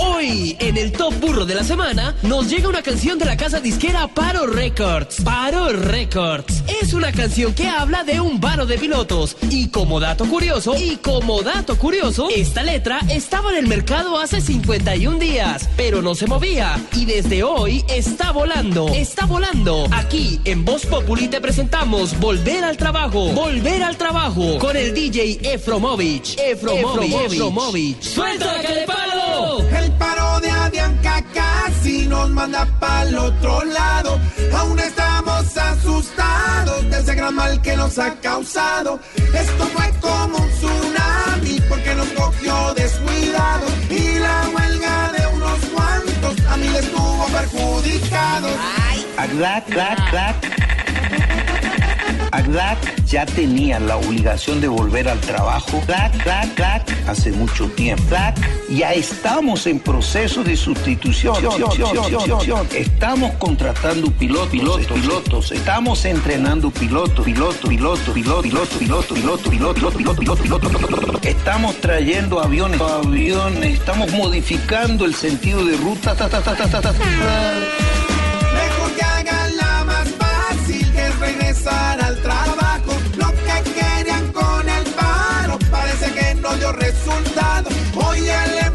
Hoy, en el Top Burro de la Semana, nos llega una canción de la casa disquera Paro Records. Paro Records. Es una canción que habla de un varo de pilotos. Y como dato curioso, y como dato curioso, esta letra estaba en el mercado hace 51 días, pero no se movía. Y desde hoy está volando. Está volando. Aquí, en Voz Populi, te presentamos Volver al Trabajo. Volver al Trabajo. Con el DJ Efromovich. Efromovich. Efromovich. ¡Suelta que de palo! Manda para el otro lado. Aún estamos asustados de ese gran mal que nos ha causado. Esto fue como un tsunami porque nos cogió descuidado. Y la huelga de unos cuantos a mí les estuvo perjudicados. Aglac, clac, clac. Aglac ya tenía la obligación de volver al trabajo. Clac, clac, clac, hace mucho tiempo. Clac, ya estamos en proceso de sustitución. Estamos contratando pilotos, pilotos, pilotos. Estamos entrenando pilotos, pilotos, pilotos, pilotos, pilotos, pilotos, pilotos, pilotos, pilotos, pilotos, pilotos. Estamos trayendo aviones, aviones. Estamos modificando el sentido de ruta. los resultados. Hoy el